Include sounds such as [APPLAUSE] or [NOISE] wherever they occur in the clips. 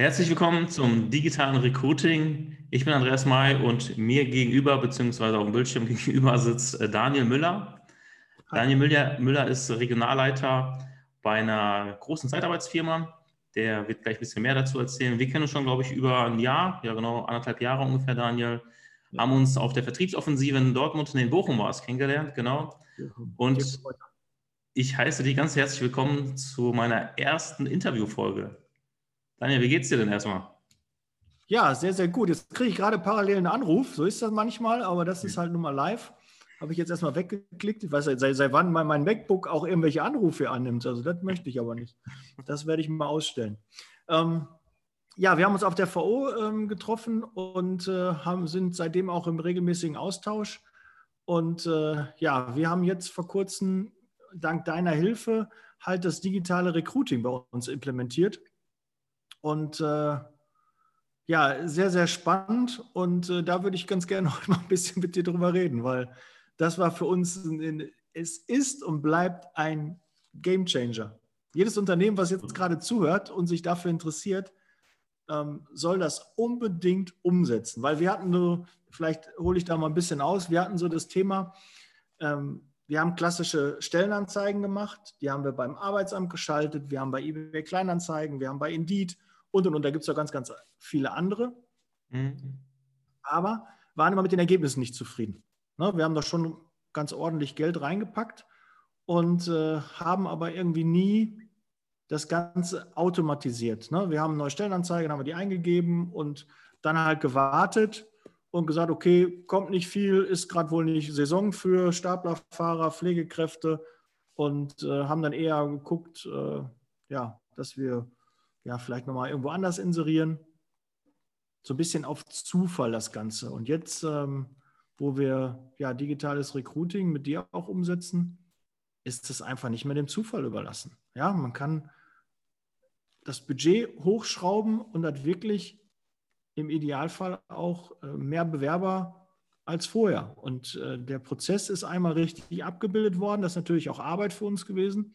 Herzlich willkommen zum digitalen Recruiting. Ich bin Andreas May und mir gegenüber, beziehungsweise auf dem Bildschirm [LAUGHS] gegenüber, sitzt äh, Daniel Müller. Daniel Müller, Müller ist Regionalleiter bei einer großen Zeitarbeitsfirma. Der wird gleich ein bisschen mehr dazu erzählen. Wir kennen uns schon, glaube ich, über ein Jahr, ja genau, anderthalb Jahre ungefähr, Daniel. Haben uns auf der Vertriebsoffensive in Dortmund und in Bochum war es kennengelernt, genau. Und ich heiße dich ganz herzlich willkommen zu meiner ersten Interviewfolge. Daniel, wie geht's dir denn erstmal? Ja, sehr, sehr gut. Jetzt kriege ich gerade parallel einen Anruf. So ist das manchmal, aber das ist halt nun mal live. Habe ich jetzt erstmal weggeklickt. Ich weiß nicht, seit, seit wann mein, mein MacBook auch irgendwelche Anrufe annimmt. Also das möchte ich aber nicht. Das werde ich mal ausstellen. Ähm, ja, wir haben uns auf der VO ähm, getroffen und äh, haben, sind seitdem auch im regelmäßigen Austausch. Und äh, ja, wir haben jetzt vor kurzem dank deiner Hilfe halt das digitale Recruiting bei uns implementiert. Und äh, ja, sehr, sehr spannend. Und äh, da würde ich ganz gerne [LAUGHS] heute mal ein bisschen mit dir drüber reden, weil das war für uns, ein, es ist und bleibt ein Game Changer. Jedes Unternehmen, was jetzt gerade zuhört und sich dafür interessiert, ähm, soll das unbedingt umsetzen. Weil wir hatten nur, vielleicht hole ich da mal ein bisschen aus, wir hatten so das Thema, ähm, wir haben klassische Stellenanzeigen gemacht, die haben wir beim Arbeitsamt geschaltet, wir haben bei eBay Kleinanzeigen, wir haben bei Indeed und und und. Da gibt es ja ganz, ganz viele andere. Mhm. Aber waren immer mit den Ergebnissen nicht zufrieden. Ne, wir haben da schon ganz ordentlich Geld reingepackt und äh, haben aber irgendwie nie das Ganze automatisiert. Ne? Wir haben neue Stellenanzeigen, haben wir die eingegeben und dann halt gewartet und gesagt, okay, kommt nicht viel, ist gerade wohl nicht Saison für Staplerfahrer, Pflegekräfte und äh, haben dann eher geguckt, äh, ja, dass wir ja, vielleicht nochmal irgendwo anders inserieren. So ein bisschen auf Zufall das Ganze. Und jetzt, ähm, wo wir ja digitales Recruiting mit dir auch umsetzen, ist es einfach nicht mehr dem Zufall überlassen. Ja, man kann das Budget hochschrauben und hat wirklich im Idealfall auch äh, mehr Bewerber als vorher. Und äh, der Prozess ist einmal richtig abgebildet worden. Das ist natürlich auch Arbeit für uns gewesen.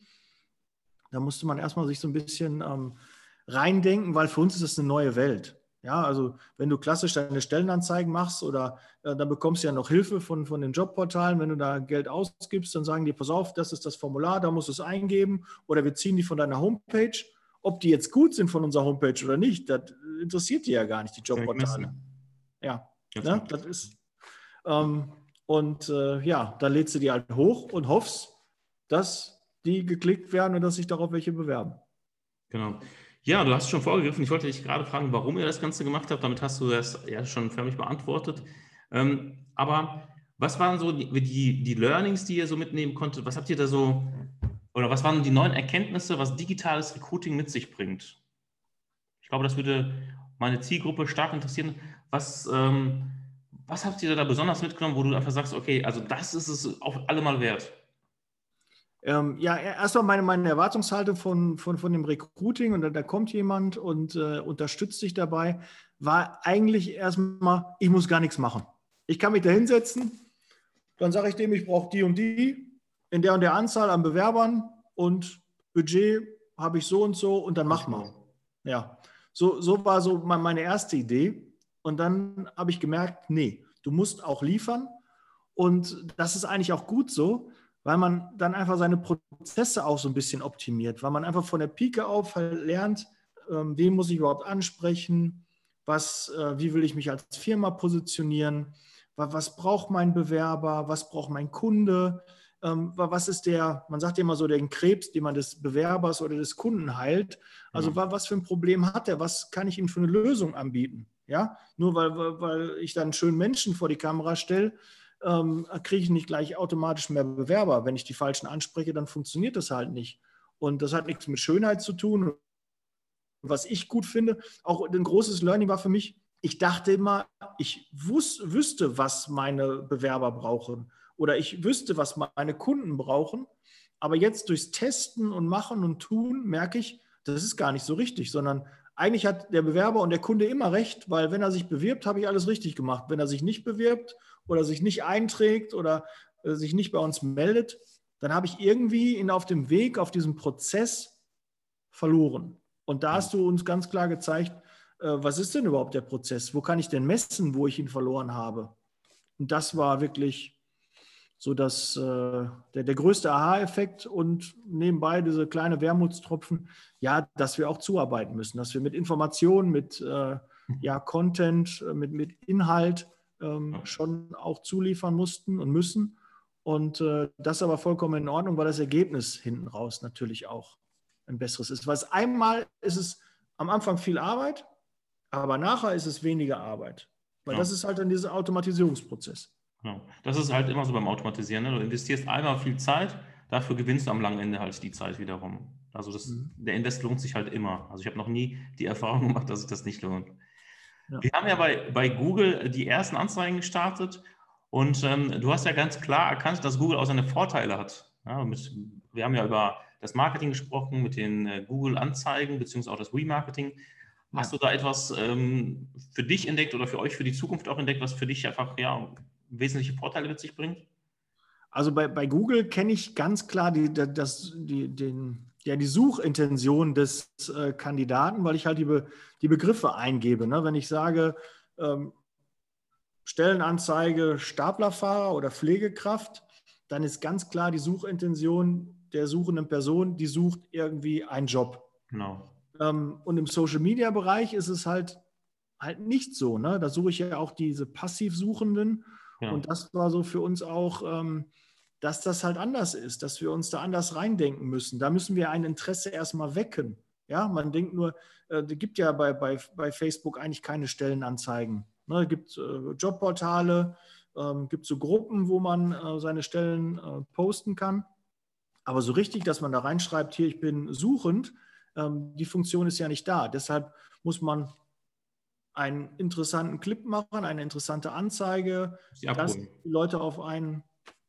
Da musste man erstmal sich so ein bisschen ähm, reindenken, weil für uns ist das eine neue Welt. Ja, also wenn du klassisch deine Stellenanzeigen machst oder äh, dann bekommst du ja noch Hilfe von, von den Jobportalen, wenn du da Geld ausgibst, dann sagen die, pass auf, das ist das Formular, da musst du es eingeben oder wir ziehen die von deiner Homepage. Ob die jetzt gut sind von unserer Homepage oder nicht, das interessiert die ja gar nicht, die Jobportale. Ja, ne? das ist. Ähm, und äh, ja, dann lädst du die halt hoch und hoffst, dass die geklickt werden und dass sich darauf welche bewerben. Genau. Ja, du hast schon vorgegriffen. Ich wollte dich gerade fragen, warum ihr das Ganze gemacht habt. Damit hast du das ja schon förmlich beantwortet. Ähm, aber was waren so die, die, die, Learnings, die ihr so mitnehmen konntet? Was habt ihr da so, oder was waren die neuen Erkenntnisse, was digitales Recruiting mit sich bringt? Ich glaube, das würde meine Zielgruppe stark interessieren. Was, ähm, was habt ihr da besonders mitgenommen, wo du einfach sagst, okay, also das ist es auf alle Mal wert? Ähm, ja, erstmal meine, meine Erwartungshaltung von, von, von dem Recruiting und da, da kommt jemand und äh, unterstützt dich dabei, war eigentlich erstmal, ich muss gar nichts machen. Ich kann mich da hinsetzen, dann sage ich dem, ich brauche die und die in der und der Anzahl an Bewerbern und Budget habe ich so und so und dann mach mal. Ja, so, so war so meine erste Idee. Und dann habe ich gemerkt, nee, du musst auch liefern. Und das ist eigentlich auch gut so, weil man dann einfach seine Prozesse auch so ein bisschen optimiert, weil man einfach von der Pike auf halt lernt, ähm, wen muss ich überhaupt ansprechen, was, äh, wie will ich mich als Firma positionieren, was, was braucht mein Bewerber, was braucht mein Kunde, ähm, was ist der, man sagt ja immer so, den Krebs, den man des Bewerbers oder des Kunden heilt. Also ja. was für ein Problem hat er, was kann ich ihm für eine Lösung anbieten? Ja, nur weil, weil ich dann schön Menschen vor die Kamera stelle, ähm, kriege ich nicht gleich automatisch mehr Bewerber. Wenn ich die Falschen anspreche, dann funktioniert das halt nicht. Und das hat nichts mit Schönheit zu tun. Was ich gut finde, auch ein großes Learning war für mich, ich dachte immer, ich wus wüsste, was meine Bewerber brauchen oder ich wüsste, was meine Kunden brauchen. Aber jetzt durchs Testen und Machen und Tun merke ich, das ist gar nicht so richtig, sondern eigentlich hat der Bewerber und der Kunde immer recht, weil wenn er sich bewirbt, habe ich alles richtig gemacht. Wenn er sich nicht bewirbt oder sich nicht einträgt oder äh, sich nicht bei uns meldet, dann habe ich irgendwie ihn auf dem Weg, auf diesem Prozess verloren. Und da hast du uns ganz klar gezeigt, äh, was ist denn überhaupt der Prozess? Wo kann ich denn messen, wo ich ihn verloren habe? Und das war wirklich so dass äh, der, der größte Aha-Effekt und nebenbei diese kleine Wermutstropfen, ja, dass wir auch zuarbeiten müssen, dass wir mit Informationen, mit äh, ja, Content, äh, mit, mit Inhalt ähm, schon auch zuliefern mussten und müssen. Und äh, das aber vollkommen in Ordnung, weil das Ergebnis hinten raus natürlich auch ein besseres ist. Weil einmal ist es am Anfang viel Arbeit, aber nachher ist es weniger Arbeit. Weil ja. das ist halt dann dieser Automatisierungsprozess. Genau. Das ist halt immer so beim Automatisieren. Ne? Du investierst einmal viel Zeit, dafür gewinnst du am langen Ende halt die Zeit wiederum. Also das, mhm. der Invest lohnt sich halt immer. Also ich habe noch nie die Erfahrung [LAUGHS] gemacht, dass sich das nicht lohnt. Ja. Wir haben ja bei, bei Google die ersten Anzeigen gestartet und ähm, du hast ja ganz klar erkannt, dass Google auch seine Vorteile hat. Ja, mit, wir haben ja über das Marketing gesprochen, mit den äh, Google-Anzeigen, beziehungsweise auch das Remarketing. Hast ja. du da etwas ähm, für dich entdeckt oder für euch für die Zukunft auch entdeckt, was für dich einfach ja, wesentliche Vorteile mit sich bringt? Also bei, bei Google kenne ich ganz klar die, das, die, den, ja, die Suchintention des äh, Kandidaten, weil ich halt die, Be, die Begriffe eingebe. Ne? Wenn ich sage, ähm, Stellenanzeige Staplerfahrer oder Pflegekraft, dann ist ganz klar die Suchintention der suchenden Person, die sucht irgendwie einen Job. Genau. Ähm, und im Social-Media-Bereich ist es halt, halt nicht so. Ne? Da suche ich ja auch diese Passivsuchenden ja. Und das war so für uns auch, ähm, dass das halt anders ist, dass wir uns da anders reindenken müssen. Da müssen wir ein Interesse erstmal wecken. Ja, man denkt nur, äh, es gibt ja bei, bei, bei Facebook eigentlich keine Stellenanzeigen. Ne, es gibt äh, Jobportale, ähm, gibt so Gruppen, wo man äh, seine Stellen äh, posten kann. Aber so richtig, dass man da reinschreibt, hier, ich bin suchend, ähm, die Funktion ist ja nicht da. Deshalb muss man einen interessanten Clip machen, eine interessante Anzeige, dass die Leute auf einen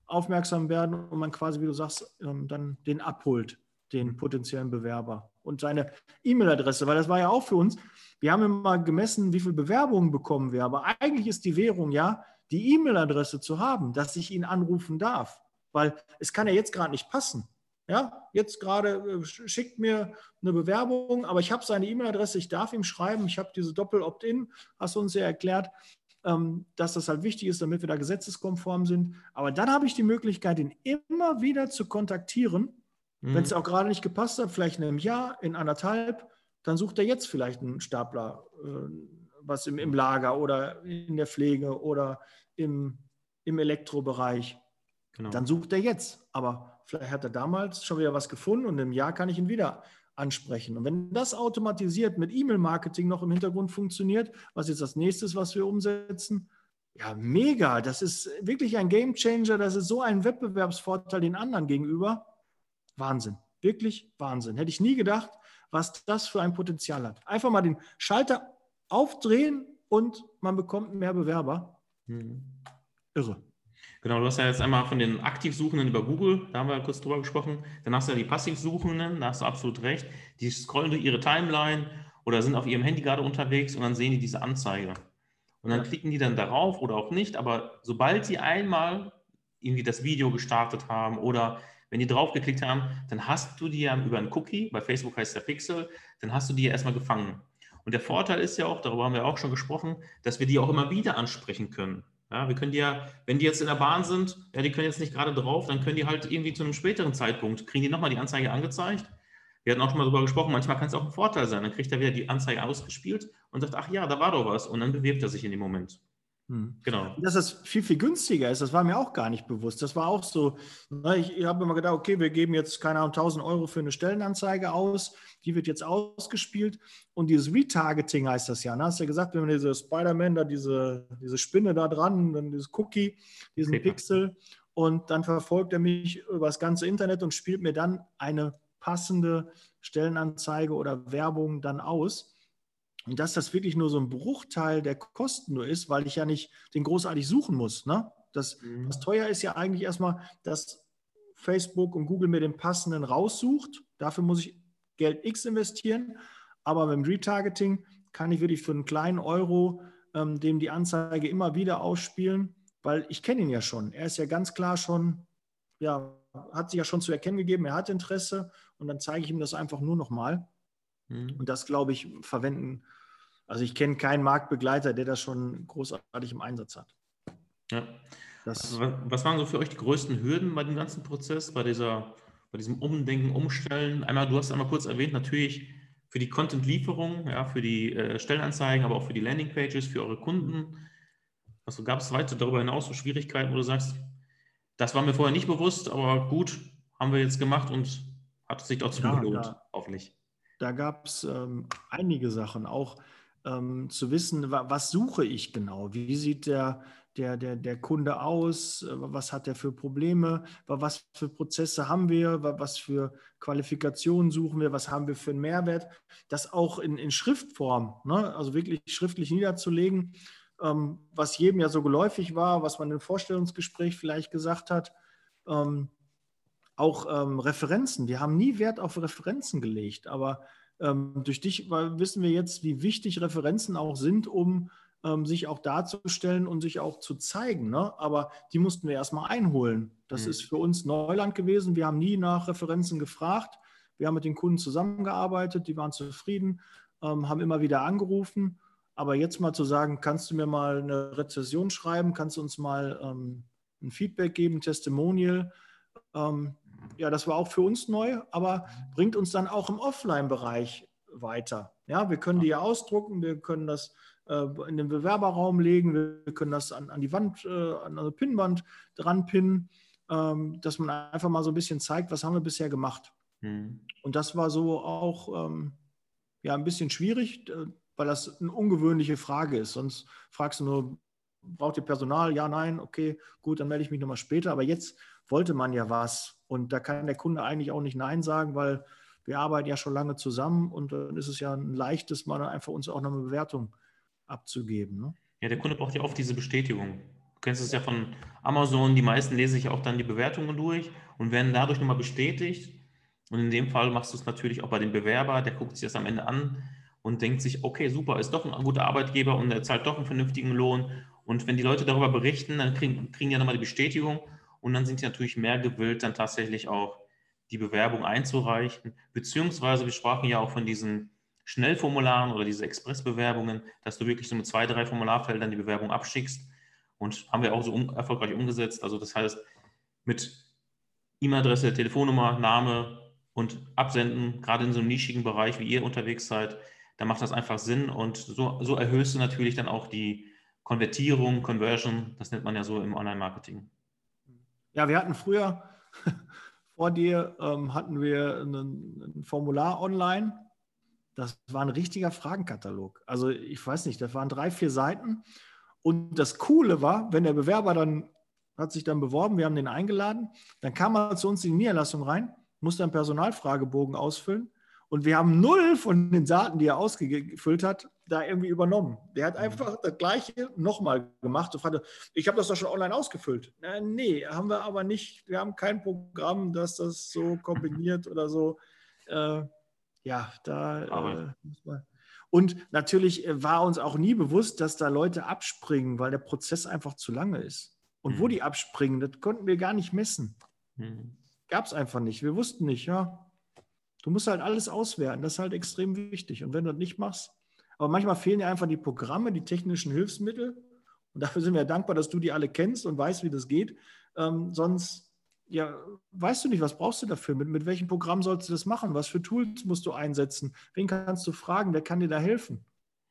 aufmerksam werden und man quasi, wie du sagst, ähm, dann den abholt, den potenziellen Bewerber und seine E-Mail-Adresse, weil das war ja auch für uns, wir haben immer gemessen, wie viele Bewerbungen bekommen wir, aber eigentlich ist die Währung ja, die E-Mail-Adresse zu haben, dass ich ihn anrufen darf, weil es kann ja jetzt gerade nicht passen. Ja, jetzt gerade äh, schickt mir eine Bewerbung, aber ich habe seine E-Mail-Adresse, ich darf ihm schreiben, ich habe diese Doppel-Opt-in, hast du uns ja erklärt, ähm, dass das halt wichtig ist, damit wir da gesetzeskonform sind. Aber dann habe ich die Möglichkeit, ihn immer wieder zu kontaktieren, mhm. wenn es auch gerade nicht gepasst hat, vielleicht in einem Jahr, in anderthalb, dann sucht er jetzt vielleicht einen Stapler, äh, was im, im Lager oder in der Pflege oder im, im Elektrobereich. Genau. Dann sucht er jetzt. Aber Vielleicht hat er damals schon wieder was gefunden und im Jahr kann ich ihn wieder ansprechen. Und wenn das automatisiert mit E-Mail-Marketing noch im Hintergrund funktioniert, was jetzt das nächste ist, was wir umsetzen, ja, mega. Das ist wirklich ein Game Changer. Das ist so ein Wettbewerbsvorteil den anderen gegenüber. Wahnsinn. Wirklich Wahnsinn. Hätte ich nie gedacht, was das für ein Potenzial hat. Einfach mal den Schalter aufdrehen und man bekommt mehr Bewerber. Mhm. Irre. Genau, du hast ja jetzt einmal von den Aktivsuchenden über Google, da haben wir kurz drüber gesprochen. Dann hast du ja die Passivsuchenden, da hast du absolut recht. Die scrollen durch ihre Timeline oder sind auf ihrem Handy gerade unterwegs und dann sehen die diese Anzeige. Und dann klicken die dann darauf oder auch nicht, aber sobald sie einmal irgendwie das Video gestartet haben oder wenn die draufgeklickt haben, dann hast du die ja über einen Cookie, bei Facebook heißt der Pixel, dann hast du die ja erstmal gefangen. Und der Vorteil ist ja auch, darüber haben wir auch schon gesprochen, dass wir die auch immer wieder ansprechen können. Ja, wir können die ja, wenn die jetzt in der Bahn sind, ja, die können jetzt nicht gerade drauf, dann können die halt irgendwie zu einem späteren Zeitpunkt, kriegen die nochmal die Anzeige angezeigt. Wir hatten auch schon mal darüber gesprochen, manchmal kann es auch ein Vorteil sein. Dann kriegt er wieder die Anzeige ausgespielt und sagt, ach ja, da war doch was. Und dann bewirbt er sich in dem Moment. Hm. Genau. Dass das viel, viel günstiger ist, das war mir auch gar nicht bewusst. Das war auch so, ne, ich, habe immer gedacht, okay, wir geben jetzt, keine Ahnung, 1000 Euro für eine Stellenanzeige aus, die wird jetzt ausgespielt und dieses Retargeting heißt das ja. Ne? Hast ja gesagt, wenn man diese Spider-Man da, diese, diese Spinne da dran, dann dieses Cookie, diesen Paper. Pixel und dann verfolgt er mich über das ganze Internet und spielt mir dann eine passende Stellenanzeige oder Werbung dann aus. Und dass das wirklich nur so ein Bruchteil der Kosten nur ist, weil ich ja nicht den großartig suchen muss. Ne? Das, mhm. das teuer ist ja eigentlich erstmal, dass Facebook und Google mir den passenden raussucht. Dafür muss ich Geld X investieren. Aber beim Retargeting kann ich wirklich für einen kleinen Euro ähm, dem die Anzeige immer wieder ausspielen, weil ich kenne ihn ja schon. Er ist ja ganz klar schon, ja, hat sich ja schon zu erkennen gegeben, er hat Interesse und dann zeige ich ihm das einfach nur nochmal. Mhm. Und das, glaube ich, verwenden Also ich kenne keinen Marktbegleiter, der das schon großartig im Einsatz hat. Ja. Also, was waren so für euch die größten Hürden bei dem ganzen Prozess, bei, dieser, bei diesem Umdenken, Umstellen? Einmal, du hast einmal kurz erwähnt, natürlich für die Content-Lieferung, ja, für die äh, Stellenanzeigen, aber auch für die Landing-Pages, für eure Kunden. Also gab es weiter darüber hinaus so Schwierigkeiten, wo du sagst, das war mir vorher nicht bewusst, aber gut, haben wir jetzt gemacht und hat sich dazu ja, gelohnt, da, hoffentlich. Da gab es ähm, einige Sachen, auch ähm, zu wissen, was suche ich genau? Wie sieht der, der, der, der Kunde aus? Was hat er für Probleme? Was für Prozesse haben wir? Was für Qualifikationen suchen wir? Was haben wir für einen Mehrwert? Das auch in, in Schriftform, ne? also wirklich schriftlich niederzulegen, ähm, was jedem ja so geläufig war, was man im Vorstellungsgespräch vielleicht gesagt hat. Ähm, auch ähm, Referenzen. Wir haben nie Wert auf Referenzen gelegt, aber ähm, durch dich wissen wir jetzt, wie wichtig Referenzen auch sind, um ähm, sich auch darzustellen und sich auch zu zeigen. Ne? Aber die mussten wir erstmal einholen. Das mhm. ist für uns Neuland gewesen. Wir haben nie nach Referenzen gefragt. Wir haben mit den Kunden zusammengearbeitet, die waren zufrieden, ähm, haben immer wieder angerufen. Aber jetzt mal zu sagen, kannst du mir mal eine Rezession schreiben, kannst du uns mal ähm, ein Feedback geben, Testimonial, ähm, ja, das war auch für uns neu, aber bringt uns dann auch im Offline-Bereich weiter. Ja, wir können die ja ausdrucken, wir können das äh, in den Bewerberraum legen, wir können das an, an die Wand, äh, an eine Pinnwand dran pinnen, ähm, dass man einfach mal so ein bisschen zeigt, was haben wir bisher gemacht. Mhm. Und das war so auch ähm, ja, ein bisschen schwierig, weil das eine ungewöhnliche Frage ist. Sonst fragst du nur, braucht ihr Personal? Ja, nein, okay, gut, dann melde ich mich nochmal später. Aber jetzt wollte man ja was. Und da kann der Kunde eigentlich auch nicht Nein sagen, weil wir arbeiten ja schon lange zusammen und dann ist es ja ein leichtes, mal einfach uns auch noch eine Bewertung abzugeben. Ne? Ja, der Kunde braucht ja oft diese Bestätigung. Du kennst es ja von Amazon, die meisten lesen sich auch dann die Bewertungen durch und werden dadurch nochmal bestätigt. Und in dem Fall machst du es natürlich auch bei dem Bewerber, der guckt sich das am Ende an und denkt sich, okay, super, ist doch ein guter Arbeitgeber und er zahlt doch einen vernünftigen Lohn. Und wenn die Leute darüber berichten, dann kriegen, kriegen die ja nochmal die Bestätigung und dann sind die natürlich mehr gewillt, dann tatsächlich auch die Bewerbung einzureichen. Beziehungsweise, wir sprachen ja auch von diesen Schnellformularen oder diese Expressbewerbungen, dass du wirklich so mit zwei, drei Formularfeldern die Bewerbung abschickst. Und haben wir auch so um, erfolgreich umgesetzt. Also das heißt, mit E-Mail-Adresse, Telefonnummer, Name und Absenden, gerade in so einem nischigen Bereich, wie ihr unterwegs seid, da macht das einfach Sinn. Und so, so erhöhst du natürlich dann auch die Konvertierung, Conversion, das nennt man ja so im Online-Marketing. Ja, wir hatten früher, [LAUGHS] vor dir, ähm, hatten wir ein, ein Formular online. Das war ein richtiger Fragenkatalog. Also ich weiß nicht, das waren drei, vier Seiten. Und das Coole war, wenn der Bewerber dann hat sich dann beworben, wir haben den eingeladen, dann kam er zu uns in die Niederlassung rein, musste einen Personalfragebogen ausfüllen und wir haben null von den Daten, die er ausgefüllt hat, da irgendwie übernommen. Der hat mhm. einfach das Gleiche nochmal gemacht und fragte, ich habe das doch schon online ausgefüllt. Äh, nee, haben wir aber nicht. Wir haben kein Programm, das das so kombiniert oder so. Äh, ja, da äh, Und natürlich äh, war uns auch nie bewusst, dass da Leute abspringen, weil der Prozess einfach zu lange ist. Und mhm. wo die abspringen, das konnten wir gar nicht messen. Mhm. Gab es einfach nicht. Wir wussten nicht, ja, Du musst halt alles auswerten. Das ist halt extrem wichtig. Und wenn du das nicht machst, aber manchmal fehlen dir einfach die Programme, die technischen Hilfsmittel. Und dafür sind wir dankbar, dass du die alle kennst und weißt, wie das geht. Ähm, sonst, ja, weißt du nicht, was brauchst du dafür? Mit, mit welchem Programm sollst du das machen? Was für Tools musst du einsetzen? Wen kannst du fragen? Wer kann dir da helfen?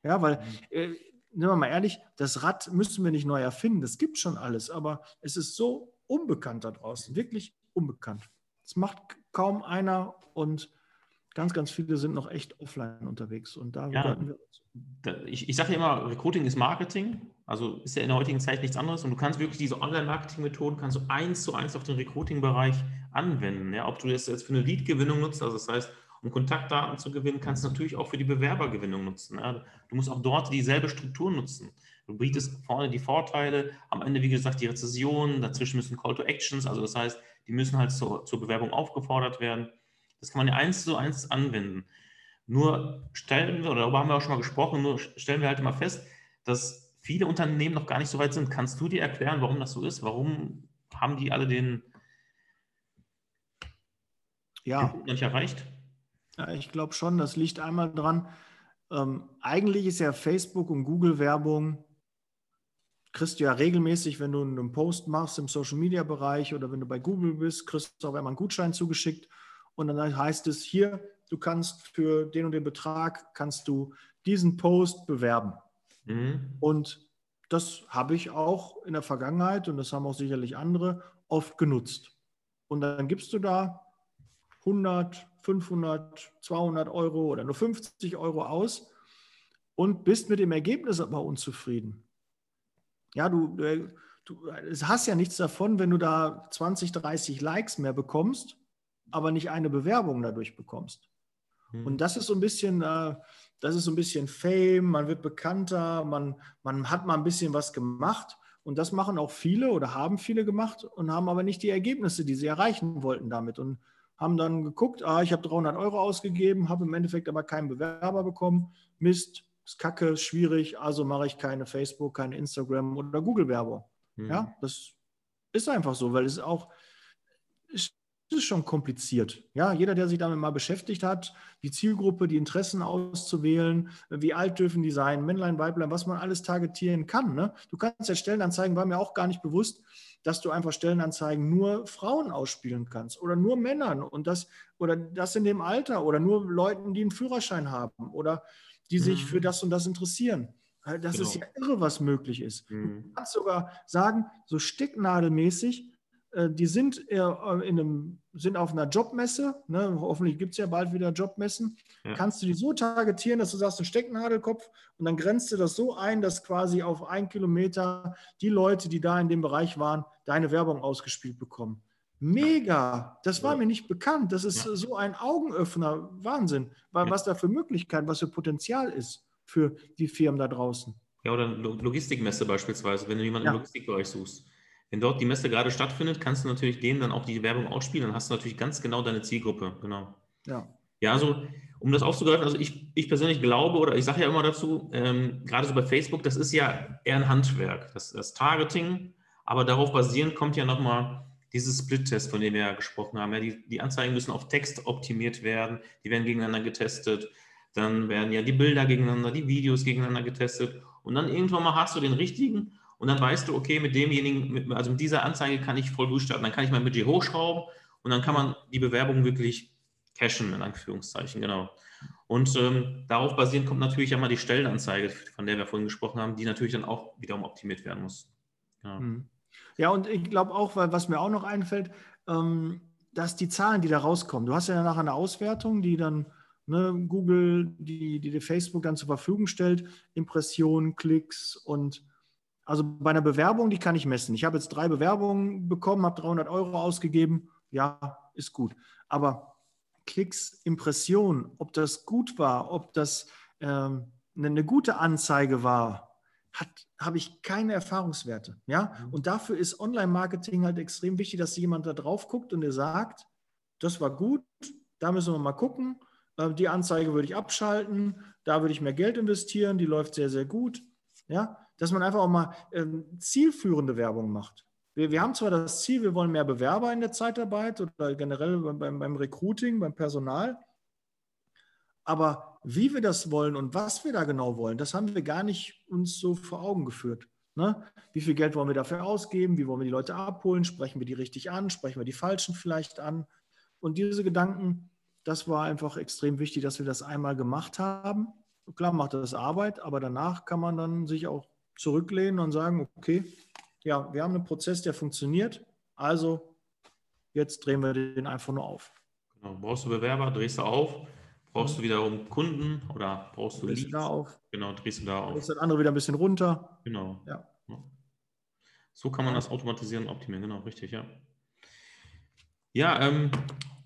Ja, weil, mhm. äh, nehmen wir mal ehrlich, das Rad müssen wir nicht neu erfinden. Das gibt schon alles. Aber es ist so unbekannt da draußen. Wirklich unbekannt. Es macht kaum einer und ganz, ganz viele sind noch echt offline unterwegs. Und da ja, wir ich, ich sage ja immer, Recruiting ist Marketing. Also ist ja in der heutigen Zeit nichts anderes. Und du kannst wirklich diese Online-Marketing-Methoden kannst du eins zu eins auf den Recruiting-Bereich anwenden. Ja, ob du das jetzt für eine Lead-Gewinnung nutzt, also das heißt, um Kontaktdaten zu gewinnen, kannst du natürlich auch für die Bewerbergewinnung nutzen. Ja. Du musst auch dort dieselbe Struktur nutzen. Du bietest vorne die Vorteile, am Ende, wie gesagt, die Rezession, dazwischen müssen Call to Actions, also das heißt, die müssen halt zur, zur Bewerbung aufgefordert werden. Das kann man ja eins zu eins anwenden. Nur stellen wir, oder darüber haben wir auch schon mal gesprochen, nur stellen wir halt immer fest, dass viele Unternehmen noch gar nicht so weit sind. Kannst du dir erklären, warum das so ist? Warum haben die alle den, ja. Den nicht erreicht? Ja, ich glaube schon, das liegt einmal dran, ähm, eigentlich ist ja Facebook und Google-Werbung, kriegst du ja regelmäßig, wenn du einen Post machst im Social-Media-Bereich oder wenn du bei Google bist, kriegst du auch einmal einen Gutschein zugeschickt und dann heißt es hier, du kannst für den und den Betrag, kannst du diesen Post bewerben. Mhm. Und das habe ich auch in der Vergangenheit und das haben auch sicherlich andere oft genutzt. Und dann gibst du da 100, 500, 200 Euro oder nur 50 Euro aus und bist mit dem Ergebnis aber unzufrieden. Ja, du, du, du hast ja nichts davon, wenn du da 20, 30 Likes mehr bekommst, aber nicht eine Bewerbung dadurch bekommst. Hm. Und das ist so ein bisschen, äh, das ist so ein bisschen Fame, man wird bekannter, man, man hat mal ein bisschen was gemacht. Und das machen auch viele oder haben viele gemacht und haben aber nicht die Ergebnisse, die sie erreichen wollten damit. Und haben dann geguckt, ah, ich habe 300 Euro ausgegeben, habe im Endeffekt aber keinen Bewerber bekommen. Mist, ist kacke, ist schwierig, also mache ich keine Facebook, keine Instagram oder Google-Werbung. Mhm. Ja, das ist einfach so, weil es auch, ist schon kompliziert. Ja, jeder, der sich damit mal beschäftigt hat, die Zielgruppe, die Interessen auszuwählen, wie alt dürfen die sein, Männlein, Weiblein, was man alles targetieren kann. Ne? Du kannst ja Stellenanzeigen, war mir auch gar nicht bewusst, dass du einfach Stellenanzeigen nur Frauen ausspielen kannst oder nur Männern und das oder das in dem Alter oder nur Leuten, die einen Führerschein haben oder die sich mhm. für das und das interessieren. Äh, das genau. ist ja irre, was möglich ist. Mhm. Du kannst sogar sagen, so stecknadelmäßig, äh, die sind, äh, in einem, sind auf einer Jobmesse, ne? hoffentlich gibt es ja bald wieder Jobmessen, ja. kannst du die so targetieren, dass du sagst, ein Stecknadelkopf und dann grenzt du das so ein, dass quasi auf einen Kilometer die Leute, die da in dem Bereich waren, deine Werbung ausgespielt bekommen. Mega, das war mir nicht bekannt. Das ist ja. so ein Augenöffner, Wahnsinn, weil, was da für Möglichkeiten, was für Potenzial ist für die Firmen da draußen. Ja, oder Logistikmesse beispielsweise, wenn du jemanden ja. im Logistikbereich suchst. Wenn dort die Messe gerade stattfindet, kannst du natürlich denen dann auch die Werbung ausspielen. Dann hast du natürlich ganz genau deine Zielgruppe. Genau. Ja. Ja, also um das aufzugreifen, also ich, ich persönlich glaube oder ich sage ja immer dazu, ähm, gerade so bei Facebook, das ist ja eher ein Handwerk, das, das Targeting, aber darauf basierend kommt ja nochmal dieses Split-Test, von dem wir ja gesprochen haben. Ja, die, die Anzeigen müssen auf Text optimiert werden, die werden gegeneinander getestet, dann werden ja die Bilder gegeneinander, die Videos gegeneinander getestet und dann irgendwann mal hast du den richtigen und dann weißt du, okay, mit demjenigen, mit, also mit dieser Anzeige kann ich voll durchstarten. Dann kann ich mein Budget hochschrauben und dann kann man die Bewerbung wirklich cashen, in Anführungszeichen, genau. Und ähm, darauf basierend kommt natürlich einmal die Stellenanzeige, von der wir vorhin gesprochen haben, die natürlich dann auch wiederum optimiert werden muss. Genau. Ja, und ich glaube auch, weil was mir auch noch einfällt, ähm, dass die Zahlen, die da rauskommen, du hast ja nachher eine Auswertung, die dann ne, Google, die, die dir Facebook dann zur Verfügung stellt, Impressionen, Klicks und also bei einer Bewerbung, die kann ich messen. Ich habe jetzt drei Bewerbungen bekommen, habe 300 Euro ausgegeben. Ja, ist gut. Aber Klicks, Impressionen, ob das gut war, ob das ähm, eine gute Anzeige war, habe ich keine Erfahrungswerte. Ja? Mhm. Und dafür ist Online-Marketing halt extrem wichtig, dass jemand da drauf guckt und der sagt, das war gut, da müssen wir mal gucken. Äh, die Anzeige würde ich abschalten, da würde ich mehr Geld investieren, die läuft sehr, sehr gut. Ja, dass man einfach auch mal ähm, zielführende Werbung macht. Wir, wir, haben zwar das Ziel, wir wollen mehr Bewerber in der Zeitarbeit oder generell beim, beim Recruiting, beim Personal, aber wie wir das wollen und was wir da genau wollen, das haben wir gar nicht uns so vor Augen geführt. Ne? Wie viel Geld wollen wir dafür ausgeben? Wie wollen wir die Leute abholen? Sprechen wir die richtig an? Sprechen wir die Falschen vielleicht an? Und diese Gedanken, das war einfach extrem wichtig, dass wir das einmal gemacht haben. Klar macht das Arbeit, aber danach kann man dann sich auch zurücklehnen und sagen, okay, ja, wir haben einen Prozess, der funktioniert, also jetzt drehen wir den einfach nur auf. Genau. Brauchst du Bewerber, drehst du auf, brauchst du mhm. wiederum Kunden oder brauchst du Leads? da auf. Genau, drehst du da auf. Drehst das andere wieder ein bisschen runter. Genau. Ja. So kann man das automatisieren und optimieren, genau, richtig, ja. Ja, ähm,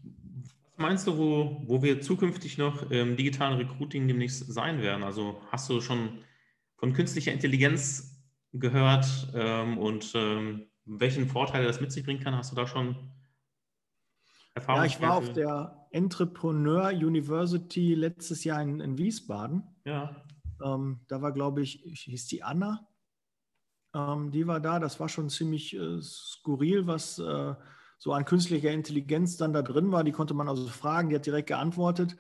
was meinst du, wo, wo wir zukünftig noch im digitalen Recruiting demnächst sein werden? Also hast du schon von künstlicher Intelligenz gehört ähm, und ähm, welchen Vorteile das mit sich bringen kann? Hast du da schon Erfahrung? Ja, ich war auf der Entrepreneur University letztes Jahr in, in Wiesbaden. Ja. Ähm, da war, glaube ich, hieß die Anna. Ähm, die war da. Das war schon ziemlich äh, skurril, was äh, so an künstlicher Intelligenz dann da drin war. Die konnte man also fragen, die hat direkt geantwortet.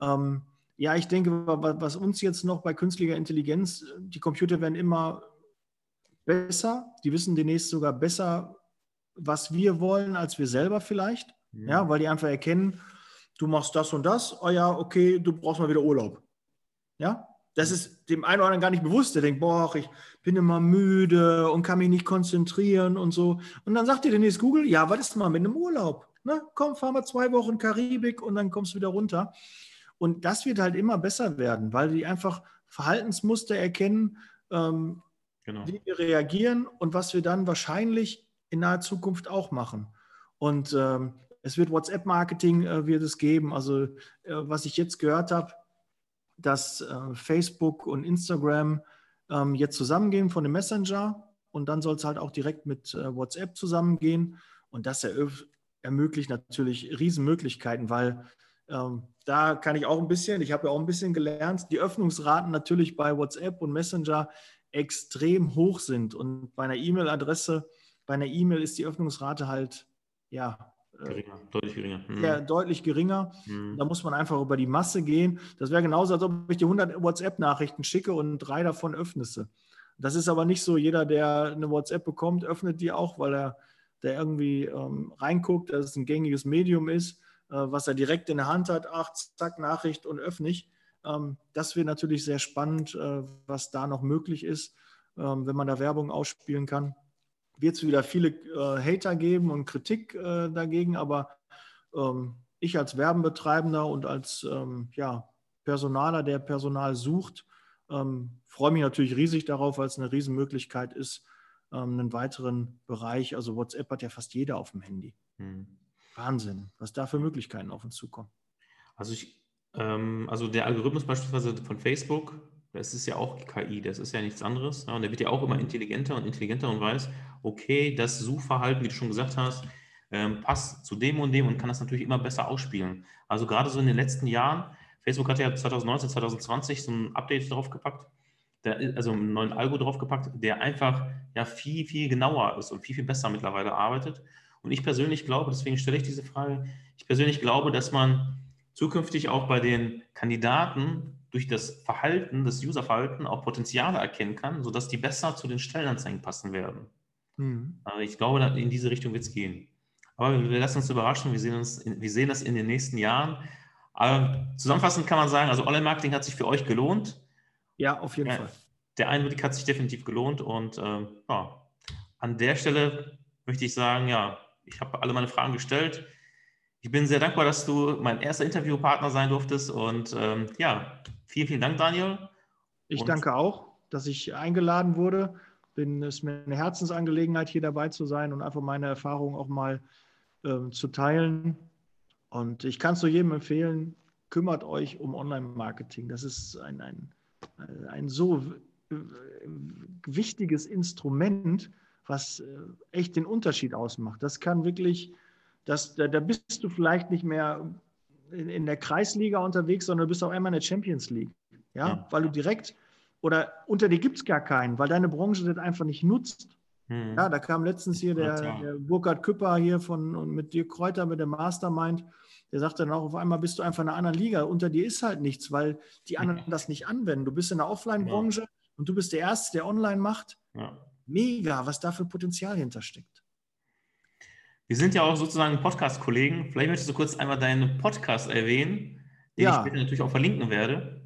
Ähm, Ja, ich denke, was uns jetzt noch bei künstlicher Intelligenz, die Computer werden immer besser, die wissen demnächst sogar besser, was wir wollen, als wir selber vielleicht. Mhm. Ja, weil die einfach erkennen, du machst das und das, oh ja, okay, du brauchst mal wieder Urlaub. Ja, das ist dem einen oder anderen gar nicht bewusst. Der denkt, boah, ich bin immer müde und kann mich nicht konzentrieren und so. Und dann sagt dir demnächst Google, ja, was ist mal mit einem Urlaub? Ne? Komm, fahr mal zwei Wochen Karibik und dann kommst du wieder runter. Und das wird halt immer besser werden, weil die einfach Verhaltensmuster erkennen, ähm, genau. wie wir reagieren und was wir dann wahrscheinlich in naher Zukunft auch machen. Und ähm, es wird WhatsApp-Marketing äh, wird es geben. Also äh, was ich jetzt gehört habe, dass äh, Facebook und Instagram ähm, jetzt zusammengehen von dem Messenger und dann soll es halt auch direkt mit äh, WhatsApp zusammengehen. Und das ermöglicht natürlich Riesenmöglichkeiten, weil ähm, da kann ich auch ein bisschen, ich habe ja auch ein bisschen gelernt, die Öffnungsraten natürlich bei WhatsApp und Messenger extrem hoch sind. Und bei einer E-Mail-Adresse, bei einer E-Mail ist die Öffnungsrate halt ja äh, geringer, deutlich geringer. Mhm. Deutlich geringer. Mhm. Da muss man einfach über die Masse gehen. Das wäre genauso, als ob ich dir 100 WhatsApp-Nachrichten schicke und drei davon öffnesse. Das ist aber nicht so, jeder, der eine WhatsApp bekommt, öffnet die auch, weil er der irgendwie ähm, reinguckt, dass es ein gängiges Medium ist, äh, was er direkt in der Hand hat, ach, zack, Nachricht und öffne ich. Ähm, das wäre natürlich sehr spannend, äh, was da noch möglich ist, ähm, wenn man da Werbung ausspielen kann wird es wieder viele äh, Hater geben und Kritik äh, dagegen, aber ähm, ich als Werbenbetreibender und als ja, Personaler, der Personal sucht, freue mich natürlich riesig darauf, weil es eine Riesenmöglichkeit ist, einen weiteren Bereich, also WhatsApp hat ja fast jeder auf dem Handy. Hm. Wahnsinn, was da für Möglichkeiten auf uns zukommen. Also ich, ähm, also der Algorithmus beispielsweise von Facebook, das ist ja auch KI, das ist ja nichts anderes. Ja, und der wird ja auch immer intelligenter und intelligenter und weiß, okay, das Suchverhalten, wie du schon gesagt hast, ähm, passt zu dem und dem und kann das natürlich immer besser ausspielen. Also gerade so in den letzten Jahren, Facebook hat ja 2019, 2020 so ein Update draufgepackt, der, also einen neuen Algo draufgepackt, der einfach ja viel, viel genauer ist und viel, viel besser mittlerweile arbeitet. Und ich persönlich glaube, deswegen stelle ich diese Frage, ich persönlich glaube, dass man zukünftig auch bei den Kandidaten durch das Verhalten, das Userverhalten auch Potenziale erkennen kann, sodass die besser zu den Stellenanzeigen passen werden. Mhm. Also ich glaube, in diese Richtung wird es gehen. Aber wir lassen uns überraschen, wir sehen, uns in, wir sehen das in den nächsten Jahren. Aber zusammenfassend kann man sagen, also Online-Marketing hat sich für euch gelohnt. Ja, auf jeden ja, Fall. Der Einblick hat sich definitiv gelohnt und äh, ja, an der Stelle möchte ich sagen, ja, ich habe alle meine Fragen gestellt. Ich bin sehr dankbar, dass du mein erster Interviewpartner sein durftest und ähm, ja, Vielen, vielen Dank, Daniel. Ich Und danke auch, dass ich eingeladen wurde. Bin, es ist mir eine Herzensangelegenheit, hier dabei zu sein und einfach meine Erfahrungen auch mal äh, zu teilen. Und ich kann es nur jedem empfehlen, kümmert euch um Online-Marketing. Das ist ein, ein, ein so wichtiges Instrument, was äh, echt den Unterschied ausmacht. Das kann wirklich, das, da, da bist du vielleicht nicht mehr in, in der Kreisliga unterwegs, sondern du bist auf einmal in der Champions League. Ja, ja. weil du direkt oder unter dir gibt es gar keinen, weil deine Branche das einfach nicht nutzt. Hm. Ja, da kam letztens hier der, der Burkhard Küpper hier von und mit dir Kräuter mit dem Mastermind. Der sagt dann auch, auf einmal bist du einfach in einer anderen Liga. Unter dir ist halt nichts, weil die anderen das nicht anwenden. Du bist in der Offline-Branche ja. und du bist der Erste, der online macht. Ja. Mega, was da für Potenzial hintersteckt. Wir sind ja auch sozusagen Podcast-Kollegen. Vielleicht möchtest du kurz einmal deinen Podcast erwähnen, den ja. ich später natürlich auch verlinken werde.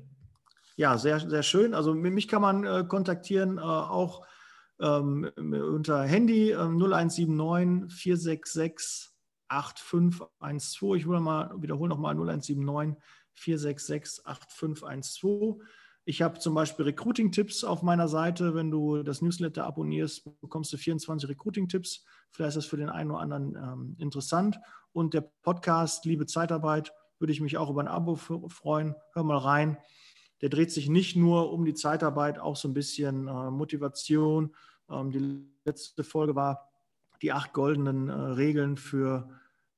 Ja, sehr, sehr schön. Also mich kann man äh, kontaktieren, äh, auch ähm, unter Handy äh, 0179 466 8512. Ich mal, wiederhole nochmal 0179 466 8512. Ich habe zum Beispiel Recruiting-Tipps auf meiner Seite. Wenn du das Newsletter abonnierst, bekommst du 24 Recruiting-Tipps. Vielleicht ist das für den einen oder anderen ähm, interessant. Und der Podcast Liebe Zeitarbeit würde ich mich auch über ein Abo freuen. Hör mal rein. Der dreht sich nicht nur um die Zeitarbeit, auch so ein bisschen äh, Motivation. Ähm, die letzte Folge war die acht goldenen äh, Regeln für,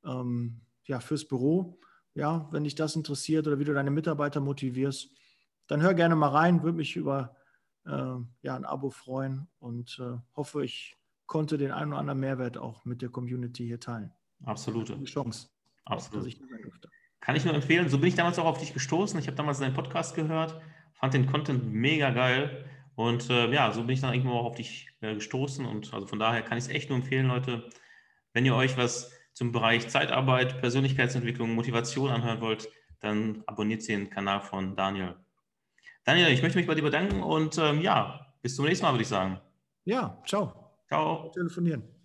ähm, ja, fürs Büro. Ja, wenn dich das interessiert oder wie du deine Mitarbeiter motivierst, dann hör gerne mal rein, würde mich über äh, ja, ein Abo freuen und äh, hoffe, ich konnte den einen oder anderen Mehrwert auch mit der Community hier teilen. Absolute. Chance. Absolut. Kann ich nur empfehlen. So bin ich damals auch auf dich gestoßen. Ich habe damals deinen Podcast gehört, fand den Content mega geil. Und äh, ja, so bin ich dann irgendwo auch auf dich äh, gestoßen. Und also von daher kann ich es echt nur empfehlen, Leute, wenn ihr euch was zum Bereich Zeitarbeit, Persönlichkeitsentwicklung, Motivation anhören wollt, dann abonniert den Kanal von Daniel. Daniel, ich möchte mich bei dir bedanken und ähm, ja, bis zum nächsten Mal, würde ich sagen. Ja, ciao. Ciao. Telefonieren.